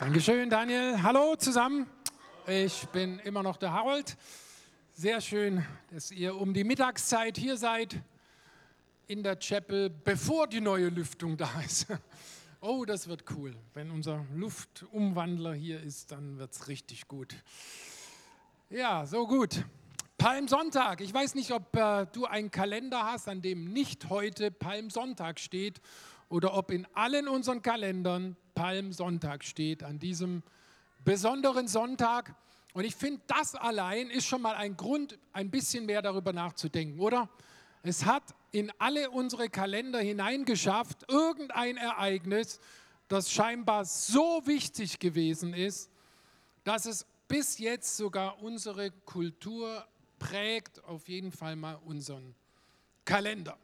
Dankeschön, Daniel. Hallo zusammen. Ich bin immer noch der Harold. Sehr schön, dass ihr um die Mittagszeit hier seid in der Chapel, bevor die neue Lüftung da ist. Oh, das wird cool. Wenn unser Luftumwandler hier ist, dann wird es richtig gut. Ja, so gut. Palmsonntag. Ich weiß nicht, ob äh, du einen Kalender hast, an dem nicht heute Palmsonntag steht oder ob in allen unseren Kalendern Palmsonntag steht, an diesem besonderen Sonntag. Und ich finde, das allein ist schon mal ein Grund, ein bisschen mehr darüber nachzudenken, oder? Es hat in alle unsere Kalender hineingeschafft, irgendein Ereignis, das scheinbar so wichtig gewesen ist, dass es bis jetzt sogar unsere Kultur prägt, auf jeden Fall mal unseren Kalender.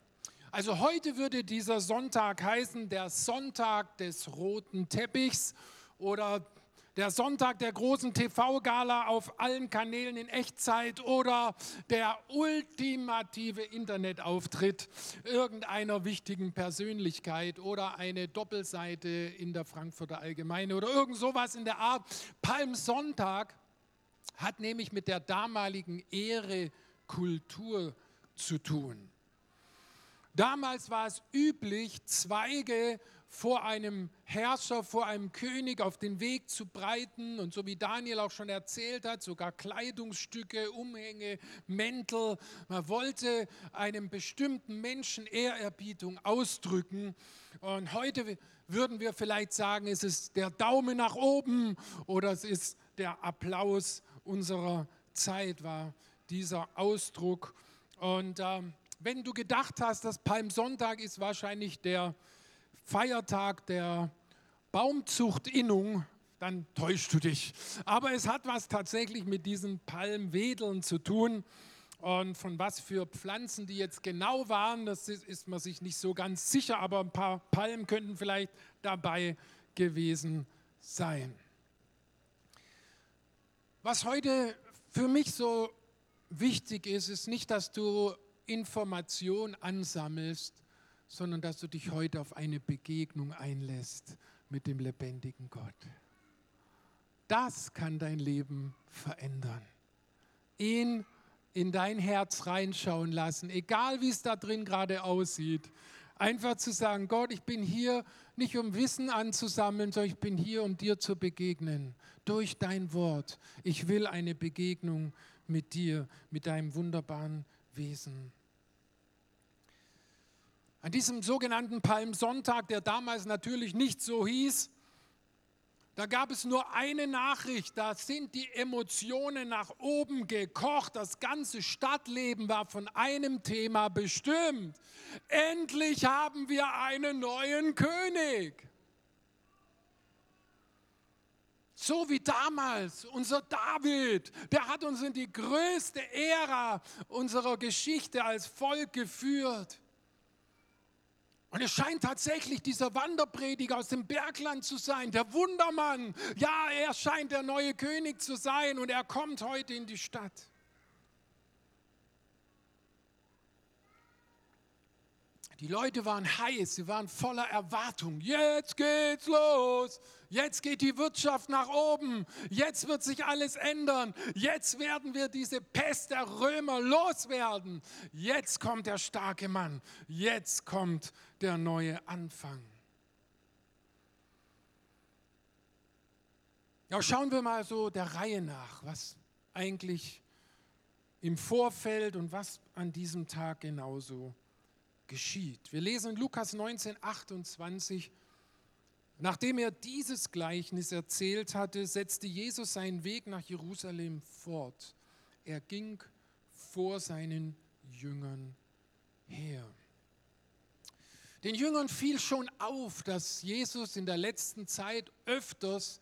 Also heute würde dieser Sonntag heißen der Sonntag des roten Teppichs oder der Sonntag der großen TV-Gala auf allen Kanälen in Echtzeit oder der ultimative Internetauftritt irgendeiner wichtigen Persönlichkeit oder eine Doppelseite in der Frankfurter Allgemeine oder irgend sowas in der Art. Palmsonntag hat nämlich mit der damaligen Ehre Kultur zu tun. Damals war es üblich, Zweige vor einem Herrscher, vor einem König auf den Weg zu breiten und so wie Daniel auch schon erzählt hat, sogar Kleidungsstücke, Umhänge, Mäntel. Man wollte einem bestimmten Menschen Ehrerbietung ausdrücken. Und heute würden wir vielleicht sagen, es ist der Daumen nach oben oder es ist der Applaus unserer Zeit, war dieser Ausdruck. Und ähm, wenn du gedacht hast, dass Palmsonntag ist wahrscheinlich der Feiertag der Baumzuchtinnung, dann täuschst du dich. Aber es hat was tatsächlich mit diesen Palmwedeln zu tun. Und von was für Pflanzen die jetzt genau waren, das ist, ist man sich nicht so ganz sicher, aber ein paar Palmen könnten vielleicht dabei gewesen sein. Was heute für mich so wichtig ist, ist nicht, dass du Information ansammelst, sondern dass du dich heute auf eine Begegnung einlässt mit dem lebendigen Gott. Das kann dein Leben verändern. Ihn in dein Herz reinschauen lassen, egal wie es da drin gerade aussieht. Einfach zu sagen, Gott, ich bin hier nicht um Wissen anzusammeln, sondern ich bin hier, um dir zu begegnen. Durch dein Wort. Ich will eine Begegnung mit dir, mit deinem wunderbaren Wesen. An diesem sogenannten Palmsonntag, der damals natürlich nicht so hieß, da gab es nur eine Nachricht, da sind die Emotionen nach oben gekocht, das ganze Stadtleben war von einem Thema bestimmt. Endlich haben wir einen neuen König. So wie damals unser David, der hat uns in die größte Ära unserer Geschichte als Volk geführt. Und es scheint tatsächlich dieser Wanderprediger aus dem Bergland zu sein, der Wundermann. Ja, er scheint der neue König zu sein und er kommt heute in die Stadt. Die Leute waren heiß, sie waren voller Erwartung. Jetzt geht's los. Jetzt geht die Wirtschaft nach oben. Jetzt wird sich alles ändern. Jetzt werden wir diese Pest der Römer loswerden. Jetzt kommt der starke Mann. Jetzt kommt der neue Anfang. Ja, schauen wir mal so der Reihe nach, was eigentlich im Vorfeld und was an diesem Tag genauso geschieht. Wir lesen Lukas 19, 28, nachdem er dieses Gleichnis erzählt hatte, setzte Jesus seinen Weg nach Jerusalem fort. Er ging vor seinen Jüngern her. Den Jüngern fiel schon auf, dass Jesus in der letzten Zeit öfters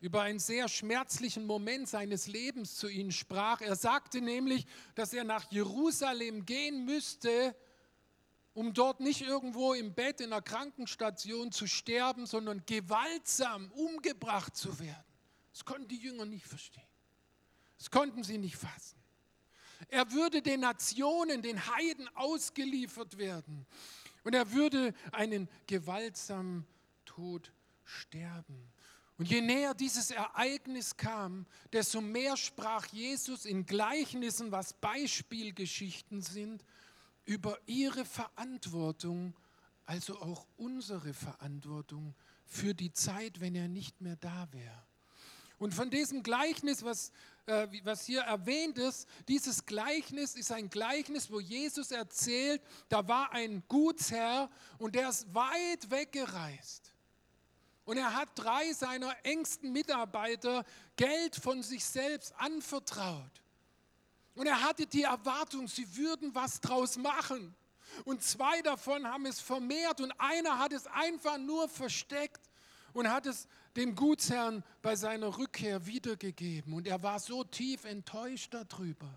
über einen sehr schmerzlichen Moment seines Lebens zu ihnen sprach. Er sagte nämlich, dass er nach Jerusalem gehen müsste, um dort nicht irgendwo im Bett in einer Krankenstation zu sterben, sondern gewaltsam umgebracht zu werden. Das konnten die Jünger nicht verstehen. Das konnten sie nicht fassen. Er würde den Nationen, den Heiden ausgeliefert werden. Und er würde einen gewaltsamen Tod sterben. Und je näher dieses Ereignis kam, desto mehr sprach Jesus in Gleichnissen, was Beispielgeschichten sind, über ihre Verantwortung, also auch unsere Verantwortung für die Zeit, wenn er nicht mehr da wäre. Und von diesem Gleichnis, was, äh, was hier erwähnt ist, dieses Gleichnis ist ein Gleichnis, wo Jesus erzählt, da war ein Gutsherr und der ist weit weggereist. Und er hat drei seiner engsten Mitarbeiter Geld von sich selbst anvertraut. Und er hatte die Erwartung, sie würden was draus machen. Und zwei davon haben es vermehrt und einer hat es einfach nur versteckt und hat es dem Gutsherrn bei seiner Rückkehr wiedergegeben. Und er war so tief enttäuscht darüber.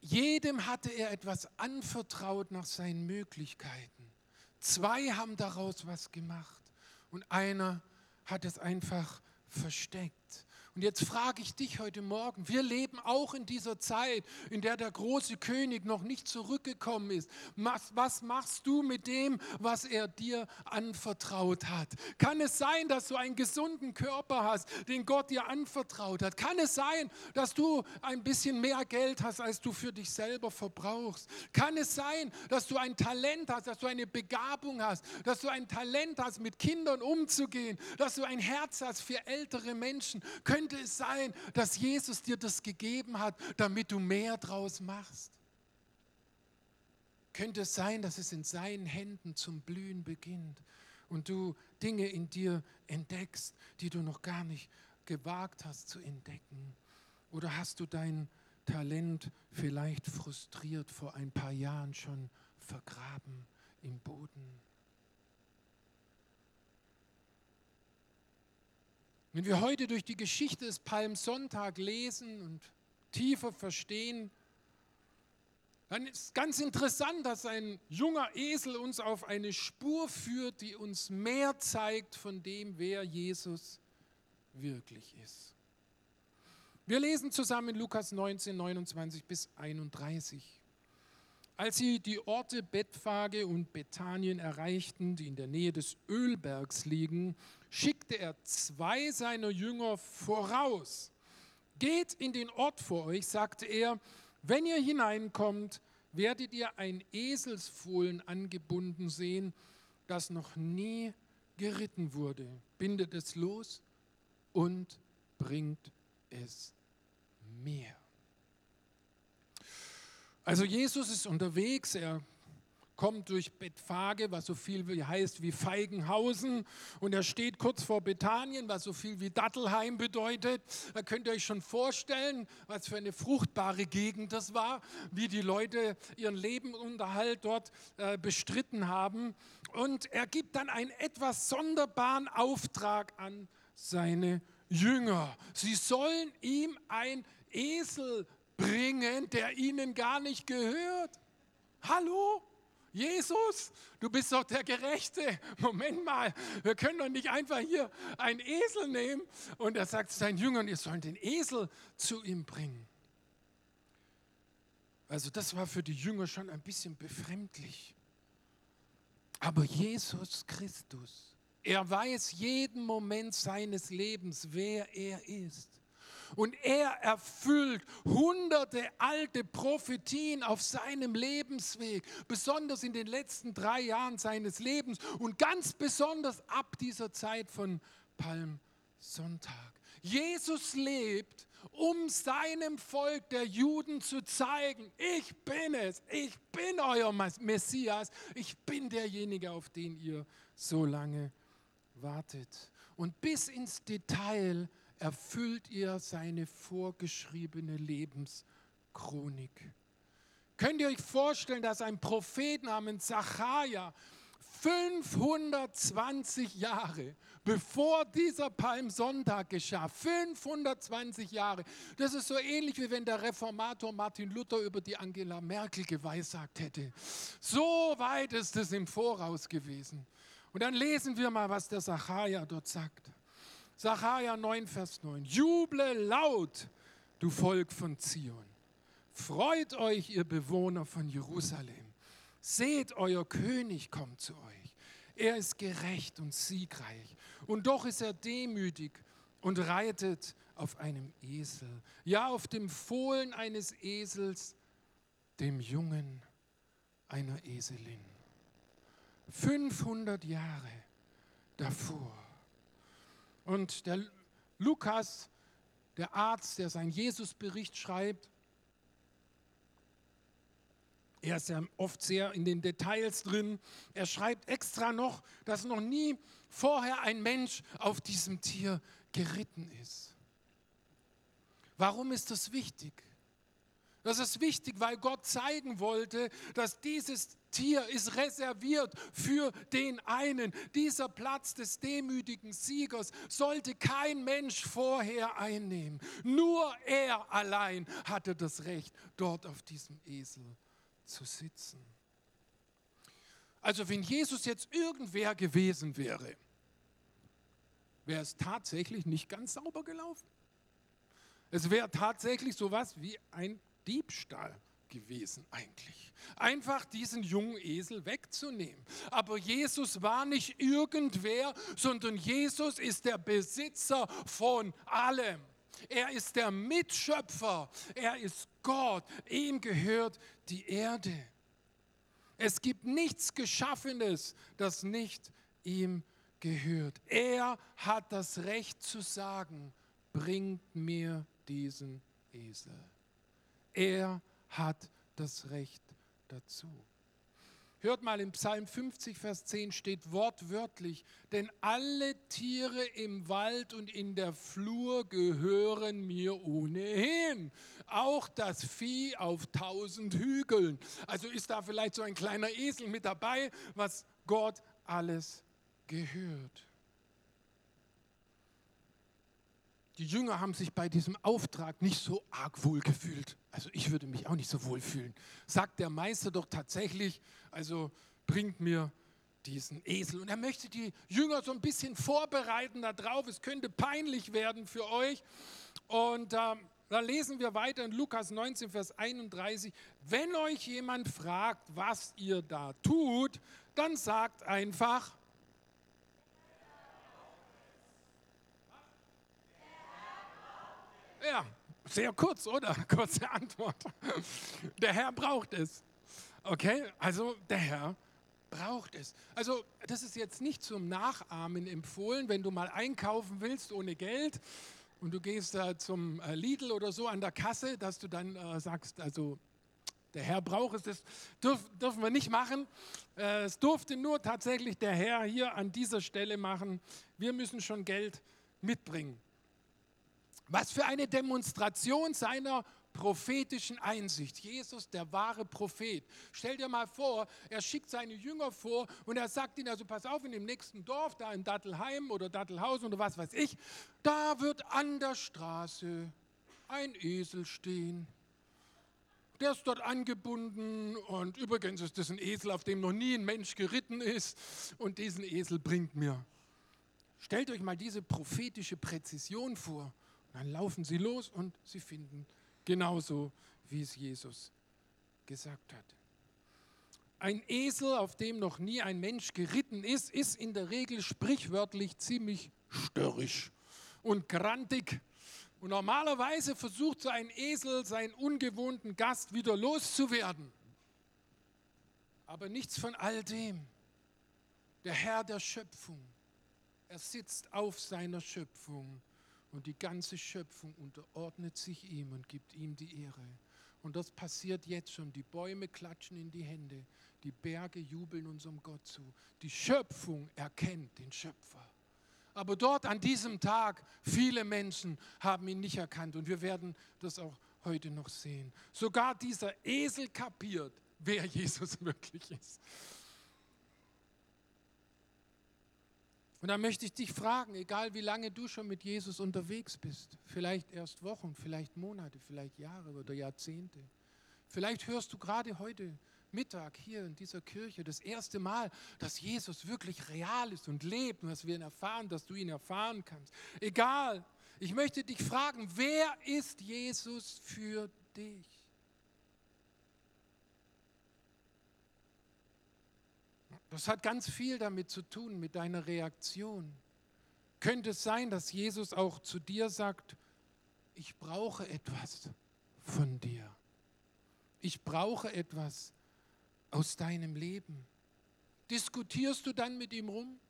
Jedem hatte er etwas anvertraut nach seinen Möglichkeiten. Zwei haben daraus was gemacht und einer hat es einfach versteckt. Und jetzt frage ich dich heute Morgen, wir leben auch in dieser Zeit, in der der große König noch nicht zurückgekommen ist. Was, was machst du mit dem, was er dir anvertraut hat? Kann es sein, dass du einen gesunden Körper hast, den Gott dir anvertraut hat? Kann es sein, dass du ein bisschen mehr Geld hast, als du für dich selber verbrauchst? Kann es sein, dass du ein Talent hast, dass du eine Begabung hast, dass du ein Talent hast, mit Kindern umzugehen, dass du ein Herz hast für ältere Menschen? Können könnte es sein, dass Jesus dir das gegeben hat, damit du mehr draus machst? Könnte es sein, dass es in seinen Händen zum Blühen beginnt und du Dinge in dir entdeckst, die du noch gar nicht gewagt hast zu entdecken? Oder hast du dein Talent vielleicht frustriert vor ein paar Jahren schon vergraben im Boden? Wenn wir heute durch die Geschichte des Palmsonntag lesen und tiefer verstehen, dann ist ganz interessant, dass ein junger Esel uns auf eine Spur führt, die uns mehr zeigt von dem, wer Jesus wirklich ist. Wir lesen zusammen Lukas 19, 29 bis 31. Als sie die Orte Bethphage und Bethanien erreichten, die in der Nähe des Ölbergs liegen, schickte er zwei seiner Jünger voraus. Geht in den Ort vor euch, sagte er, wenn ihr hineinkommt, werdet ihr ein Eselsfohlen angebunden sehen, das noch nie geritten wurde. Bindet es los und bringt es mir. Also Jesus ist unterwegs, er kommt durch Bethphage, was so viel wie heißt wie Feigenhausen, und er steht kurz vor Bethanien, was so viel wie Dattelheim bedeutet. Da könnt ihr euch schon vorstellen, was für eine fruchtbare Gegend das war, wie die Leute ihren Lebensunterhalt dort äh, bestritten haben. Und er gibt dann einen etwas sonderbaren Auftrag an seine Jünger. Sie sollen ihm ein Esel bringen, der ihnen gar nicht gehört. Hallo? Jesus, du bist doch der Gerechte. Moment mal, wir können doch nicht einfach hier einen Esel nehmen. Und er sagt zu seinen Jüngern, ihr sollt den Esel zu ihm bringen. Also das war für die Jünger schon ein bisschen befremdlich. Aber Jesus Christus, er weiß jeden Moment seines Lebens, wer er ist. Und er erfüllt hunderte alte Prophetien auf seinem Lebensweg, besonders in den letzten drei Jahren seines Lebens und ganz besonders ab dieser Zeit von Palmsonntag. Jesus lebt, um seinem Volk der Juden zu zeigen, ich bin es, ich bin euer Messias, ich bin derjenige, auf den ihr so lange wartet. Und bis ins Detail erfüllt ihr seine vorgeschriebene Lebenschronik. Könnt ihr euch vorstellen, dass ein Prophet namens Zacharia 520 Jahre bevor dieser Palmsonntag geschah, 520 Jahre, das ist so ähnlich wie wenn der Reformator Martin Luther über die Angela Merkel geweissagt hätte. So weit ist es im Voraus gewesen. Und dann lesen wir mal, was der Zacharia dort sagt. Sacharja 9, Vers 9. Juble laut, du Volk von Zion. Freut euch, ihr Bewohner von Jerusalem. Seht, euer König kommt zu euch. Er ist gerecht und siegreich. Und doch ist er demütig und reitet auf einem Esel. Ja, auf dem Fohlen eines Esels, dem Jungen einer Eselin. 500 Jahre davor. Und der Lukas, der Arzt, der seinen Jesusbericht schreibt, er ist ja oft sehr in den Details drin. Er schreibt extra noch, dass noch nie vorher ein Mensch auf diesem Tier geritten ist. Warum ist das wichtig? Das ist wichtig, weil Gott zeigen wollte, dass dieses Tier ist reserviert für den einen. Dieser Platz des demütigen Siegers sollte kein Mensch vorher einnehmen. Nur er allein hatte das Recht, dort auf diesem Esel zu sitzen. Also wenn Jesus jetzt irgendwer gewesen wäre, wäre es tatsächlich nicht ganz sauber gelaufen. Es wäre tatsächlich sowas wie ein Diebstahl gewesen eigentlich. Einfach diesen jungen Esel wegzunehmen. Aber Jesus war nicht irgendwer, sondern Jesus ist der Besitzer von allem. Er ist der Mitschöpfer. Er ist Gott. Ihm gehört die Erde. Es gibt nichts Geschaffenes, das nicht ihm gehört. Er hat das Recht zu sagen, bringt mir diesen Esel. Er hat das Recht dazu. Hört mal, im Psalm 50, Vers 10 steht wortwörtlich, denn alle Tiere im Wald und in der Flur gehören mir ohnehin. Auch das Vieh auf tausend Hügeln. Also ist da vielleicht so ein kleiner Esel mit dabei, was Gott alles gehört. Die Jünger haben sich bei diesem Auftrag nicht so arg wohl gefühlt. Also ich würde mich auch nicht so wohl fühlen. Sagt der Meister doch tatsächlich, also bringt mir diesen Esel. Und er möchte die Jünger so ein bisschen vorbereiten darauf. Es könnte peinlich werden für euch. Und äh, da lesen wir weiter in Lukas 19, Vers 31. Wenn euch jemand fragt, was ihr da tut, dann sagt einfach, Ja, sehr kurz, oder? Kurze Antwort. Der Herr braucht es. Okay, also der Herr braucht es. Also das ist jetzt nicht zum Nachahmen empfohlen, wenn du mal einkaufen willst ohne Geld und du gehst äh, zum Lidl oder so an der Kasse, dass du dann äh, sagst, also der Herr braucht es, das dürf, dürfen wir nicht machen. Äh, es durfte nur tatsächlich der Herr hier an dieser Stelle machen. Wir müssen schon Geld mitbringen. Was für eine Demonstration seiner prophetischen Einsicht. Jesus, der wahre Prophet. Stell dir mal vor, er schickt seine Jünger vor und er sagt ihnen, also pass auf, in dem nächsten Dorf, da in Dattelheim oder Dattelhausen oder was weiß ich, da wird an der Straße ein Esel stehen. Der ist dort angebunden und übrigens ist das ein Esel, auf dem noch nie ein Mensch geritten ist und diesen Esel bringt mir. Stellt euch mal diese prophetische Präzision vor. Dann laufen sie los und sie finden genauso, wie es Jesus gesagt hat. Ein Esel, auf dem noch nie ein Mensch geritten ist, ist in der Regel sprichwörtlich ziemlich störrisch und grantig. Und normalerweise versucht so ein Esel seinen ungewohnten Gast wieder loszuwerden. Aber nichts von all dem. Der Herr der Schöpfung, er sitzt auf seiner Schöpfung und die ganze Schöpfung unterordnet sich ihm und gibt ihm die Ehre. Und das passiert jetzt schon. Die Bäume klatschen in die Hände, die Berge jubeln unserem Gott zu. Die Schöpfung erkennt den Schöpfer. Aber dort an diesem Tag, viele Menschen haben ihn nicht erkannt und wir werden das auch heute noch sehen. Sogar dieser Esel kapiert, wer Jesus wirklich ist. Und da möchte ich dich fragen, egal wie lange du schon mit Jesus unterwegs bist, vielleicht erst Wochen, vielleicht Monate, vielleicht Jahre oder Jahrzehnte, vielleicht hörst du gerade heute Mittag hier in dieser Kirche das erste Mal, dass Jesus wirklich real ist und lebt und dass wir ihn erfahren, dass du ihn erfahren kannst. Egal, ich möchte dich fragen, wer ist Jesus für dich? Das hat ganz viel damit zu tun, mit deiner Reaktion. Könnte es sein, dass Jesus auch zu dir sagt, ich brauche etwas von dir. Ich brauche etwas aus deinem Leben. Diskutierst du dann mit ihm rum?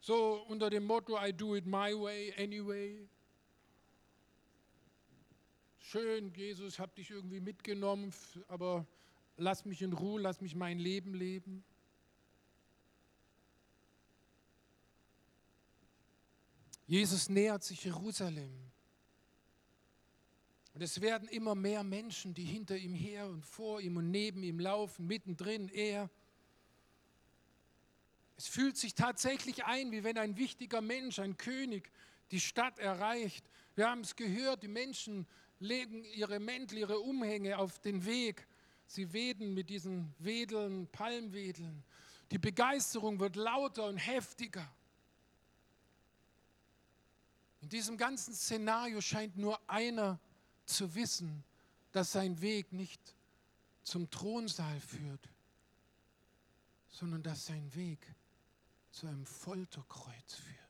So unter dem Motto, I do it my way, anyway. Schön, Jesus, hab dich irgendwie mitgenommen, aber lass mich in Ruhe, lass mich mein Leben leben. Jesus nähert sich Jerusalem. Und es werden immer mehr Menschen, die hinter ihm her und vor ihm und neben ihm laufen, mittendrin er. Es fühlt sich tatsächlich ein, wie wenn ein wichtiger Mensch, ein König, die Stadt erreicht. Wir haben es gehört, die Menschen legen ihre Mäntel, ihre Umhänge auf den Weg. Sie weden mit diesen Wedeln, Palmwedeln. Die Begeisterung wird lauter und heftiger. In diesem ganzen Szenario scheint nur einer zu wissen, dass sein Weg nicht zum Thronsaal führt, sondern dass sein Weg zu einem Folterkreuz führt.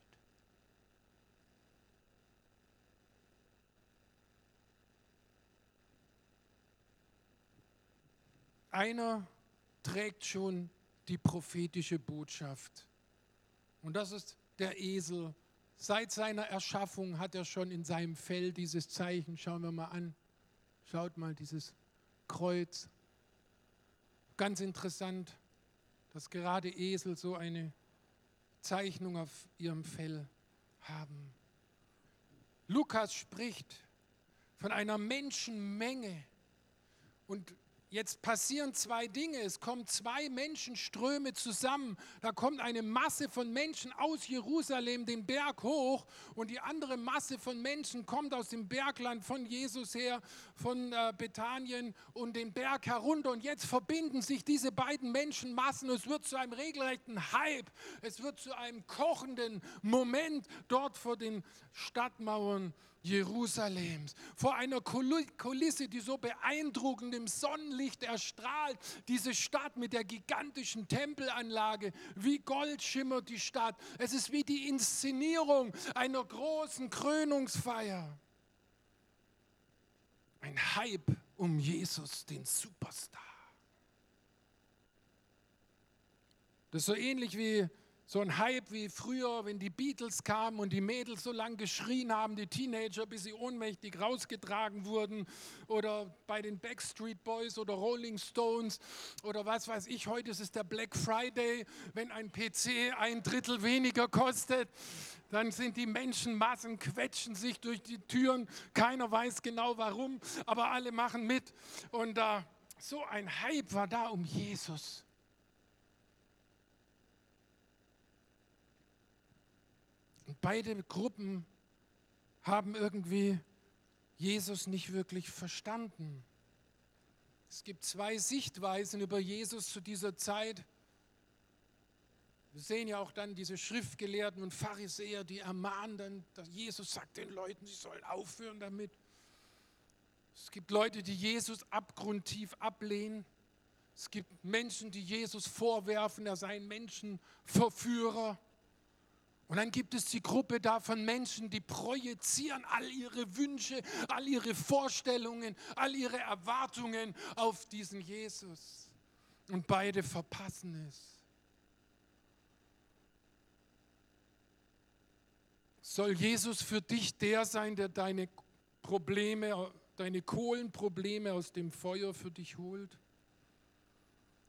Einer trägt schon die prophetische Botschaft. Und das ist der Esel. Seit seiner Erschaffung hat er schon in seinem Fell dieses Zeichen. Schauen wir mal an. Schaut mal dieses Kreuz. Ganz interessant, dass gerade Esel so eine Zeichnung auf ihrem Fell haben. Lukas spricht von einer Menschenmenge und Jetzt passieren zwei Dinge. Es kommen zwei Menschenströme zusammen. Da kommt eine Masse von Menschen aus Jerusalem den Berg hoch und die andere Masse von Menschen kommt aus dem Bergland von Jesus her, von äh, Bethanien und den Berg herunter. Und jetzt verbinden sich diese beiden Menschenmassen. Es wird zu einem regelrechten Hype. Es wird zu einem kochenden Moment dort vor den Stadtmauern Jerusalems, vor einer Kulisse, die so beeindruckend im Sonnenlicht erstrahlt. Diese Stadt mit der gigantischen Tempelanlage, wie Gold schimmert die Stadt. Es ist wie die Inszenierung einer großen Krönungsfeier. Ein Hype um Jesus, den Superstar. Das ist so ähnlich wie so ein Hype wie früher, wenn die Beatles kamen und die Mädels so lang geschrien haben, die Teenager, bis sie ohnmächtig rausgetragen wurden. Oder bei den Backstreet Boys oder Rolling Stones oder was weiß ich. Heute ist es der Black Friday. Wenn ein PC ein Drittel weniger kostet, dann sind die Menschenmassen, quetschen sich durch die Türen. Keiner weiß genau warum, aber alle machen mit. Und äh, so ein Hype war da um Jesus. Und beide Gruppen haben irgendwie Jesus nicht wirklich verstanden. Es gibt zwei Sichtweisen über Jesus zu dieser Zeit. Wir sehen ja auch dann diese Schriftgelehrten und Pharisäer, die ermahnen dann, dass Jesus sagt den Leuten, sie sollen aufhören damit. Es gibt Leute, die Jesus abgrundtief ablehnen. Es gibt Menschen, die Jesus vorwerfen, er sei ein Menschenverführer. Und dann gibt es die Gruppe da von Menschen, die projizieren all ihre Wünsche, all ihre Vorstellungen, all ihre Erwartungen auf diesen Jesus. Und beide verpassen es. Soll Jesus für dich der sein, der deine Probleme, deine Kohlenprobleme aus dem Feuer für dich holt?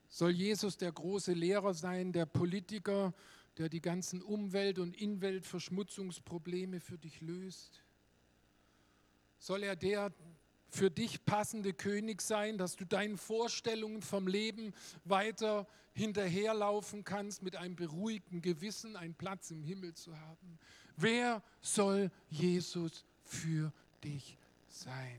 Soll Jesus der große Lehrer sein, der Politiker, der die ganzen Umwelt- und Inweltverschmutzungsprobleme für dich löst? Soll er der für dich passende König sein, dass du deinen Vorstellungen vom Leben weiter hinterherlaufen kannst, mit einem beruhigten Gewissen einen Platz im Himmel zu haben? Wer soll Jesus für dich sein?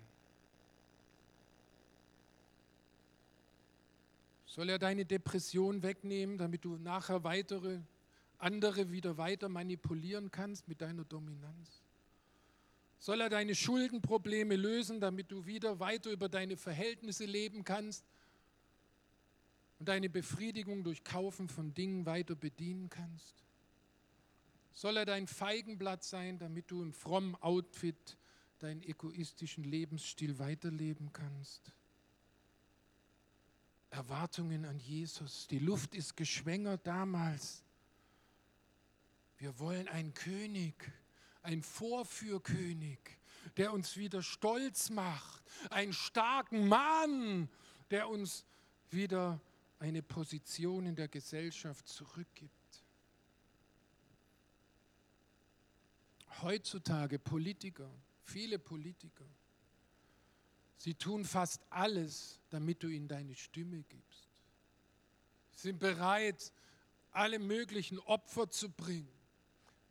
Soll er deine Depression wegnehmen, damit du nachher weitere andere wieder weiter manipulieren kannst mit deiner Dominanz? Soll er deine Schuldenprobleme lösen, damit du wieder weiter über deine Verhältnisse leben kannst und deine Befriedigung durch Kaufen von Dingen weiter bedienen kannst? Soll er dein Feigenblatt sein, damit du im frommen Outfit deinen egoistischen Lebensstil weiterleben kannst? Erwartungen an Jesus. Die Luft ist geschwängert damals. Wir wollen einen König, einen Vorführkönig, der uns wieder stolz macht, einen starken Mann, der uns wieder eine Position in der Gesellschaft zurückgibt. Heutzutage Politiker, viele Politiker, sie tun fast alles, damit du ihnen deine Stimme gibst. Sie sind bereit, alle möglichen Opfer zu bringen,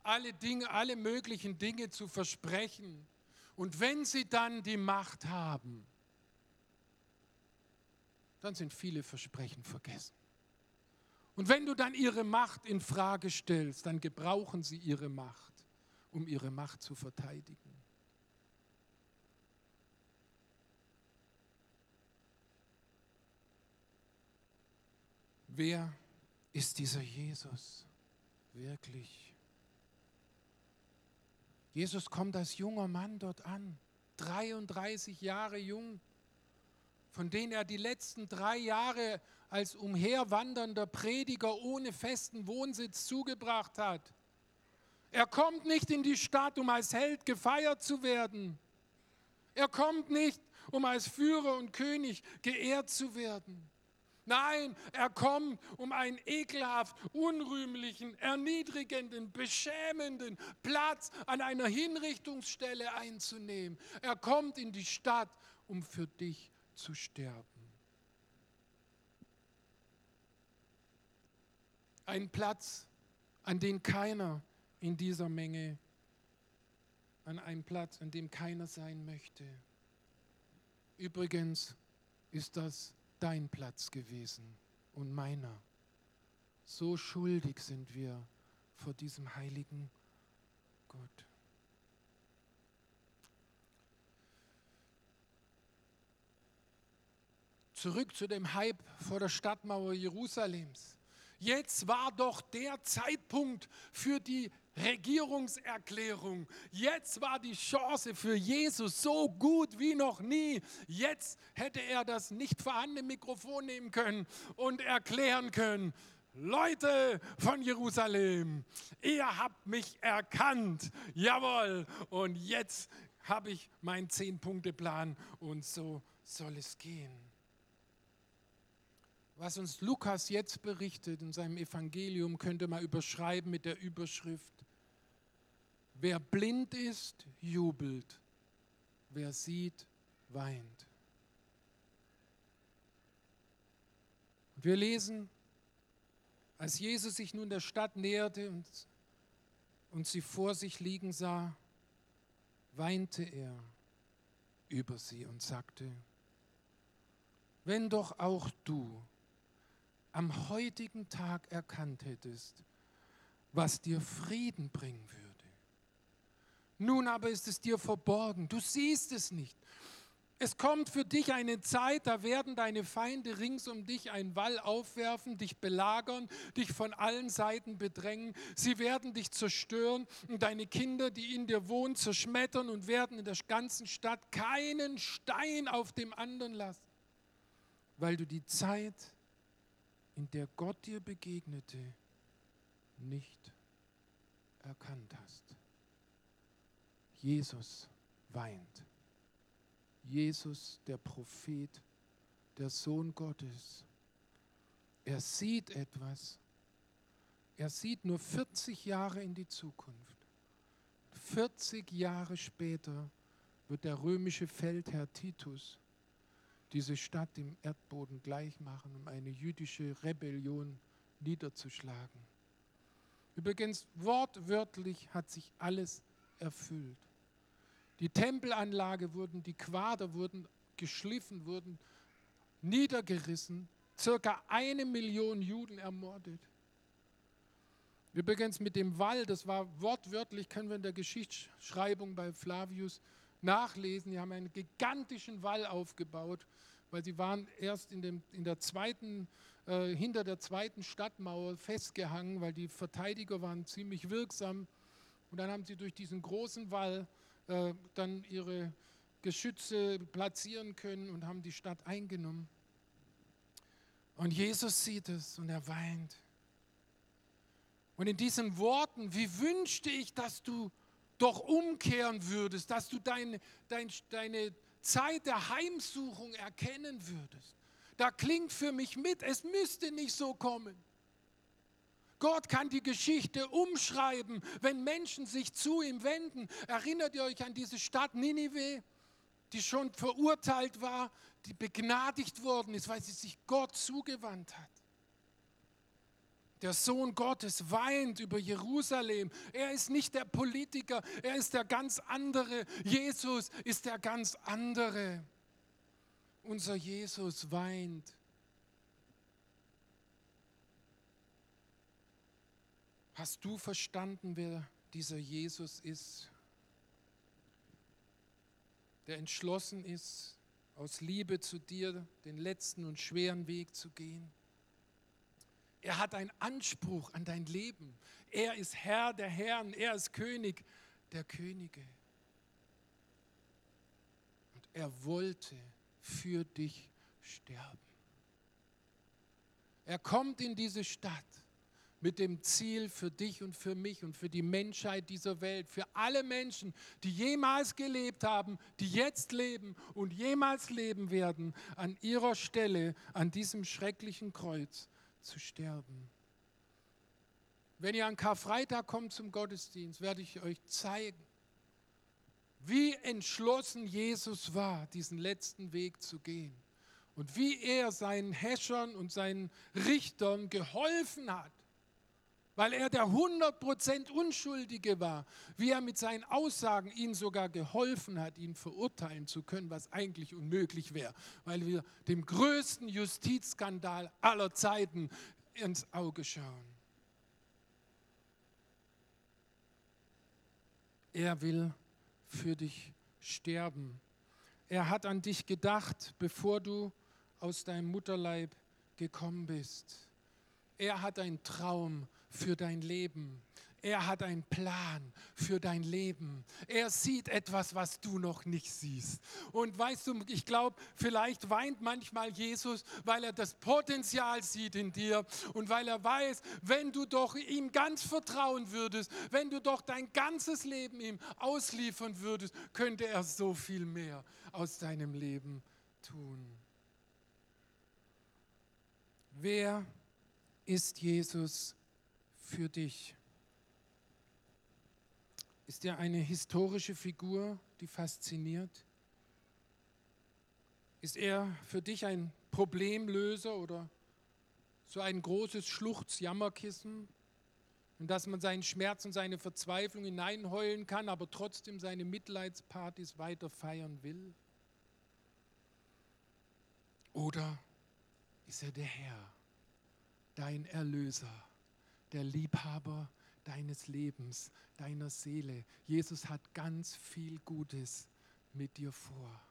alle Dinge, alle möglichen Dinge zu versprechen. Und wenn sie dann die Macht haben, dann sind viele Versprechen vergessen. Und wenn du dann ihre Macht in Frage stellst, dann gebrauchen sie ihre Macht, um ihre Macht zu verteidigen. Wer ist dieser Jesus wirklich? Jesus kommt als junger Mann dort an, 33 Jahre jung von denen er die letzten drei Jahre als umherwandernder Prediger ohne festen Wohnsitz zugebracht hat. Er kommt nicht in die Stadt, um als Held gefeiert zu werden. Er kommt nicht, um als Führer und König geehrt zu werden. Nein, er kommt, um einen ekelhaft unrühmlichen, erniedrigenden, beschämenden Platz an einer Hinrichtungsstelle einzunehmen. Er kommt in die Stadt, um für dich zu sterben. Ein Platz, an den keiner in dieser Menge, an einem Platz, an dem keiner sein möchte. Übrigens ist das dein Platz gewesen und meiner. So schuldig sind wir vor diesem heiligen Gott. Zurück zu dem Hype vor der Stadtmauer Jerusalems. Jetzt war doch der Zeitpunkt für die Regierungserklärung. Jetzt war die Chance für Jesus so gut wie noch nie. Jetzt hätte er das nicht vorhandene Mikrofon nehmen können und erklären können. Leute von Jerusalem, ihr habt mich erkannt. Jawohl. Und jetzt habe ich meinen Zehn-Punkte-Plan und so soll es gehen was uns Lukas jetzt berichtet in seinem Evangelium, könnte man überschreiben mit der Überschrift, wer blind ist, jubelt, wer sieht, weint. wir lesen, als Jesus sich nun der Stadt näherte und, und sie vor sich liegen sah, weinte er über sie und sagte, wenn doch auch du am heutigen Tag erkannt hättest, was dir Frieden bringen würde. Nun aber ist es dir verborgen, du siehst es nicht. Es kommt für dich eine Zeit, da werden deine Feinde rings um dich einen Wall aufwerfen, dich belagern, dich von allen Seiten bedrängen. Sie werden dich zerstören und deine Kinder, die in dir wohnen, zerschmettern und werden in der ganzen Stadt keinen Stein auf dem anderen lassen, weil du die Zeit in der Gott dir begegnete, nicht erkannt hast. Jesus weint. Jesus, der Prophet, der Sohn Gottes. Er sieht etwas. Er sieht nur 40 Jahre in die Zukunft. 40 Jahre später wird der römische Feldherr Titus diese Stadt im Erdboden gleich machen, um eine jüdische Rebellion niederzuschlagen. Übrigens, wortwörtlich hat sich alles erfüllt. Die Tempelanlage wurden, die Quader wurden geschliffen, wurden niedergerissen, circa eine Million Juden ermordet. Übrigens mit dem Wall, das war wortwörtlich, können wir in der Geschichtsschreibung bei Flavius nachlesen. Die haben einen gigantischen Wall aufgebaut weil sie waren erst in, dem, in der zweiten, äh, hinter der zweiten Stadtmauer festgehangen, weil die Verteidiger waren ziemlich wirksam. Und dann haben sie durch diesen großen Wall äh, dann ihre Geschütze platzieren können und haben die Stadt eingenommen. Und Jesus sieht es und er weint. Und in diesen Worten, wie wünschte ich, dass du doch umkehren würdest, dass du deine, dein, deine Zeit der Heimsuchung erkennen würdest. Da klingt für mich mit, es müsste nicht so kommen. Gott kann die Geschichte umschreiben, wenn Menschen sich zu ihm wenden. Erinnert ihr euch an diese Stadt Ninive, die schon verurteilt war, die begnadigt worden ist, weil sie sich Gott zugewandt hat. Der Sohn Gottes weint über Jerusalem. Er ist nicht der Politiker, er ist der ganz andere. Jesus ist der ganz andere. Unser Jesus weint. Hast du verstanden, wer dieser Jesus ist, der entschlossen ist, aus Liebe zu dir den letzten und schweren Weg zu gehen? Er hat einen Anspruch an dein Leben. Er ist Herr der Herren, er ist König der Könige. Und er wollte für dich sterben. Er kommt in diese Stadt mit dem Ziel für dich und für mich und für die Menschheit dieser Welt, für alle Menschen, die jemals gelebt haben, die jetzt leben und jemals leben werden, an ihrer Stelle, an diesem schrecklichen Kreuz zu sterben. Wenn ihr an Karfreitag kommt zum Gottesdienst, werde ich euch zeigen, wie entschlossen Jesus war, diesen letzten Weg zu gehen und wie er seinen Häschern und seinen Richtern geholfen hat, weil er der 100% Unschuldige war, wie er mit seinen Aussagen ihnen sogar geholfen hat, ihn verurteilen zu können, was eigentlich unmöglich wäre, weil wir dem größten Justizskandal aller Zeiten ins Auge schauen. Er will für dich sterben. Er hat an dich gedacht, bevor du aus deinem Mutterleib gekommen bist. Er hat einen Traum für dein Leben. Er hat einen Plan für dein Leben. Er sieht etwas, was du noch nicht siehst. Und weißt du, ich glaube, vielleicht weint manchmal Jesus, weil er das Potenzial sieht in dir und weil er weiß, wenn du doch ihm ganz vertrauen würdest, wenn du doch dein ganzes Leben ihm ausliefern würdest, könnte er so viel mehr aus deinem Leben tun. Wer ist Jesus für dich? Ist er eine historische Figur, die fasziniert? Ist er für dich ein Problemlöser oder so ein großes Schluchz-Jammerkissen, in das man seinen Schmerz und seine Verzweiflung hineinheulen kann, aber trotzdem seine Mitleidspartys weiter feiern will? Oder ist er der Herr, dein Erlöser, der Liebhaber deines Lebens, deiner Seele. Jesus hat ganz viel Gutes mit dir vor.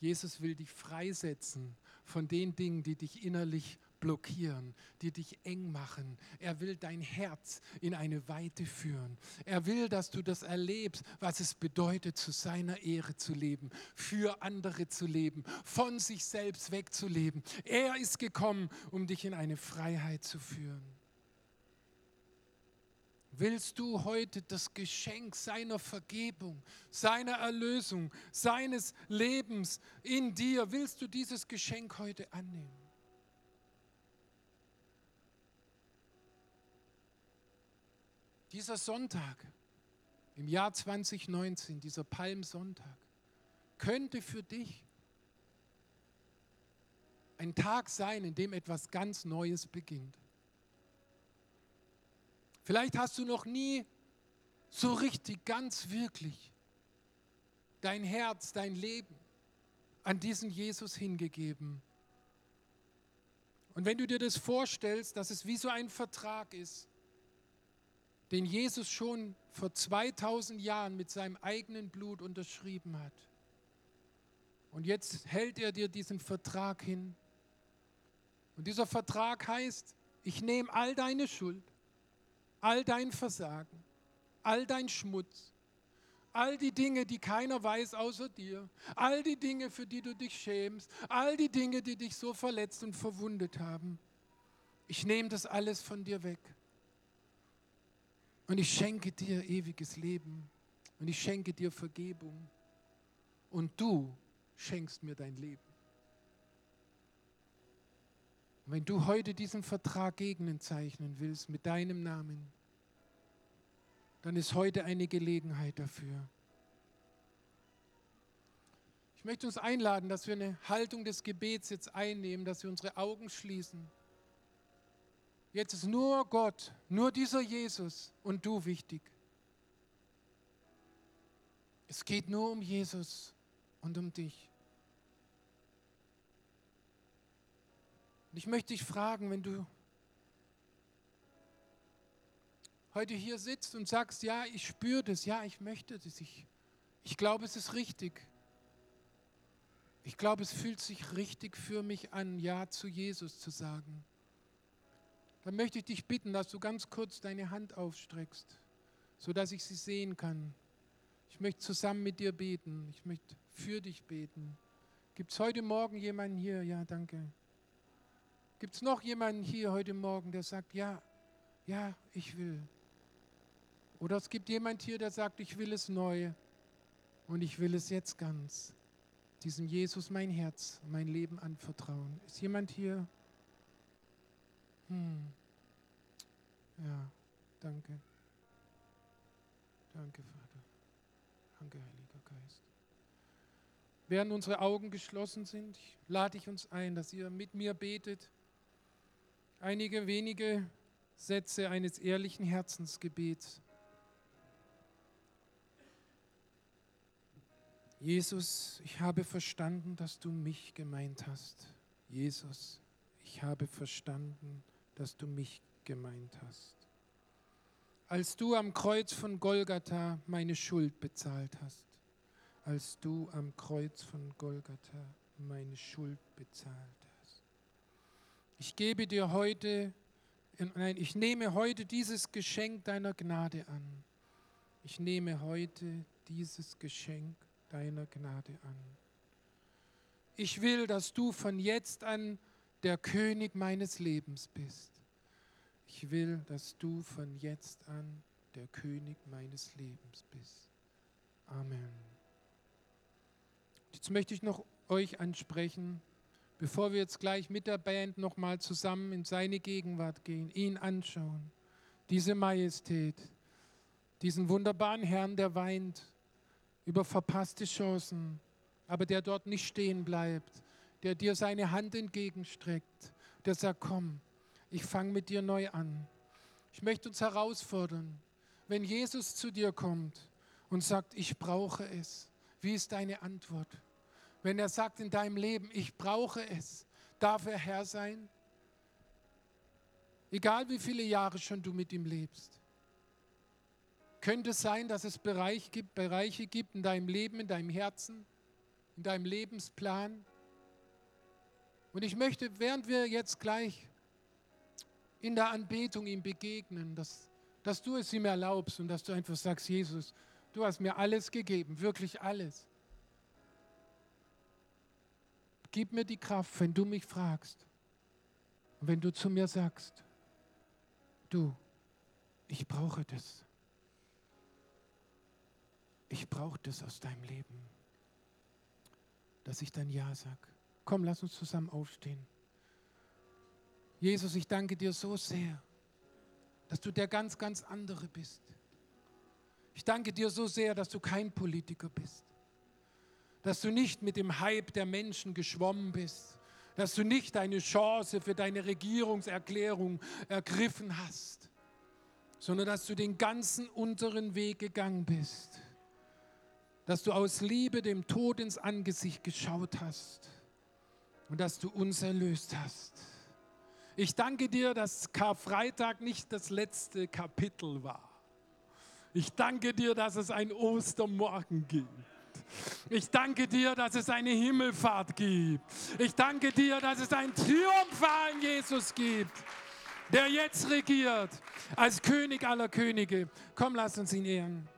Jesus will dich freisetzen von den Dingen, die dich innerlich blockieren, die dich eng machen. Er will dein Herz in eine Weite führen. Er will, dass du das erlebst, was es bedeutet, zu seiner Ehre zu leben, für andere zu leben, von sich selbst wegzuleben. Er ist gekommen, um dich in eine Freiheit zu führen. Willst du heute das Geschenk seiner Vergebung, seiner Erlösung, seines Lebens in dir, willst du dieses Geschenk heute annehmen? Dieser Sonntag im Jahr 2019, dieser Palmsonntag, könnte für dich ein Tag sein, in dem etwas ganz Neues beginnt. Vielleicht hast du noch nie so richtig, ganz wirklich dein Herz, dein Leben an diesen Jesus hingegeben. Und wenn du dir das vorstellst, dass es wie so ein Vertrag ist, den Jesus schon vor 2000 Jahren mit seinem eigenen Blut unterschrieben hat, Und jetzt hält er dir diesen Vertrag hin. Und dieser Vertrag heißt, ich nehme all deine Schuld, all dein Versagen, all dein Schmutz, all die Dinge, die keiner weiß außer dir, all die Dinge, für die du dich schämst, all die Dinge, die dich so verletzt und verwundet haben. Ich nehme das alles von dir weg. Und ich schenke dir ewiges Leben. Und ich schenke dir Vergebung. Und du schenkst mir dein Leben. Und wenn du heute diesen Vertrag gegenzeichnen willst mit deinem Namen, dann ist heute eine Gelegenheit dafür. Ich möchte uns einladen, dass wir eine Haltung des Gebets jetzt einnehmen, dass wir unsere Augen schließen. Jetzt ist nur Gott, nur dieser Jesus und du wichtig. Es geht nur um Jesus und um dich. Und ich möchte dich fragen, wenn du heute hier sitzt und sagst, ja, ich spüre das, ja, ich möchte das, ich, ich glaube, es ist richtig. Ich glaube, es fühlt sich richtig für mich an, Ja zu Jesus zu sagen. Dann möchte ich dich bitten, dass du ganz kurz deine Hand aufstreckst, sodass ich sie sehen kann. Ich möchte zusammen mit dir beten. Ich möchte für dich beten. Gibt es heute Morgen jemanden hier? Ja, danke. Gibt es noch jemanden hier heute Morgen, der sagt, ja, ja, ich will. Oder es gibt jemand hier, der sagt, ich will es neu und ich will es jetzt ganz. Diesem Jesus mein Herz, mein Leben anvertrauen. Ist jemand hier? Hm. Ja, danke. Danke, Vater. Danke, Heiliger Geist. Während unsere Augen geschlossen sind, lade ich uns ein, dass ihr mit mir betet. Einige wenige Sätze eines ehrlichen Herzensgebets. Jesus, ich habe verstanden, dass du mich gemeint hast. Jesus, ich habe verstanden, dass du mich gemeint hast. Als du am Kreuz von Golgatha meine Schuld bezahlt hast. Als du am Kreuz von Golgatha meine Schuld bezahlt. Ich gebe dir heute, nein, ich nehme heute dieses Geschenk deiner Gnade an. Ich nehme heute dieses Geschenk deiner Gnade an. Ich will, dass du von jetzt an der König meines Lebens bist. Ich will, dass du von jetzt an der König meines Lebens bist. Amen. Jetzt möchte ich noch euch ansprechen, bevor wir jetzt gleich mit der Band nochmal zusammen in seine Gegenwart gehen, ihn anschauen. Diese Majestät, diesen wunderbaren Herrn, der weint, über verpasste Chancen, aber der dort nicht stehen bleibt, der dir seine Hand entgegenstreckt, der sagt, komm, ich fange mit dir neu an. Ich möchte uns herausfordern, wenn Jesus zu dir kommt und sagt, ich brauche es, wie ist deine Antwort? Wenn er sagt in deinem Leben, ich brauche es, darf er Herr sein? Egal wie viele Jahre schon du mit ihm lebst. Könnte es sein, dass es Bereich gibt, Bereiche gibt in deinem Leben, in deinem Herzen, in deinem Lebensplan? Und ich möchte, während wir jetzt gleich in der Anbetung ihm begegnen, dass, dass du es ihm erlaubst und dass du einfach sagst, Jesus, du hast mir alles gegeben, wirklich alles. Gib mir die Kraft, wenn du mich fragst und wenn du zu mir sagst, du, ich brauche das ich brauche das aus deinem Leben, dass ich dann Ja sage. Komm, lass uns zusammen aufstehen. Jesus, ich danke dir so sehr, dass du der ganz, ganz andere bist. Ich danke dir so sehr, dass du kein Politiker bist, dass du nicht mit dem Hype der Menschen geschwommen bist, dass du nicht deine Chance für deine Regierungserklärung ergriffen hast, sondern dass du den ganzen unteren Weg gegangen bist dass du aus Liebe dem Tod ins Angesicht geschaut hast und dass du uns erlöst hast. Ich danke dir, dass Karfreitag nicht das letzte Kapitel war. Ich danke dir, dass es ein Ostermorgen gibt. Ich danke dir, dass es eine Himmelfahrt gibt. Ich danke dir, dass es einen triumphalen Jesus gibt, der jetzt regiert als König aller Könige. Komm, lass uns ihn ehren.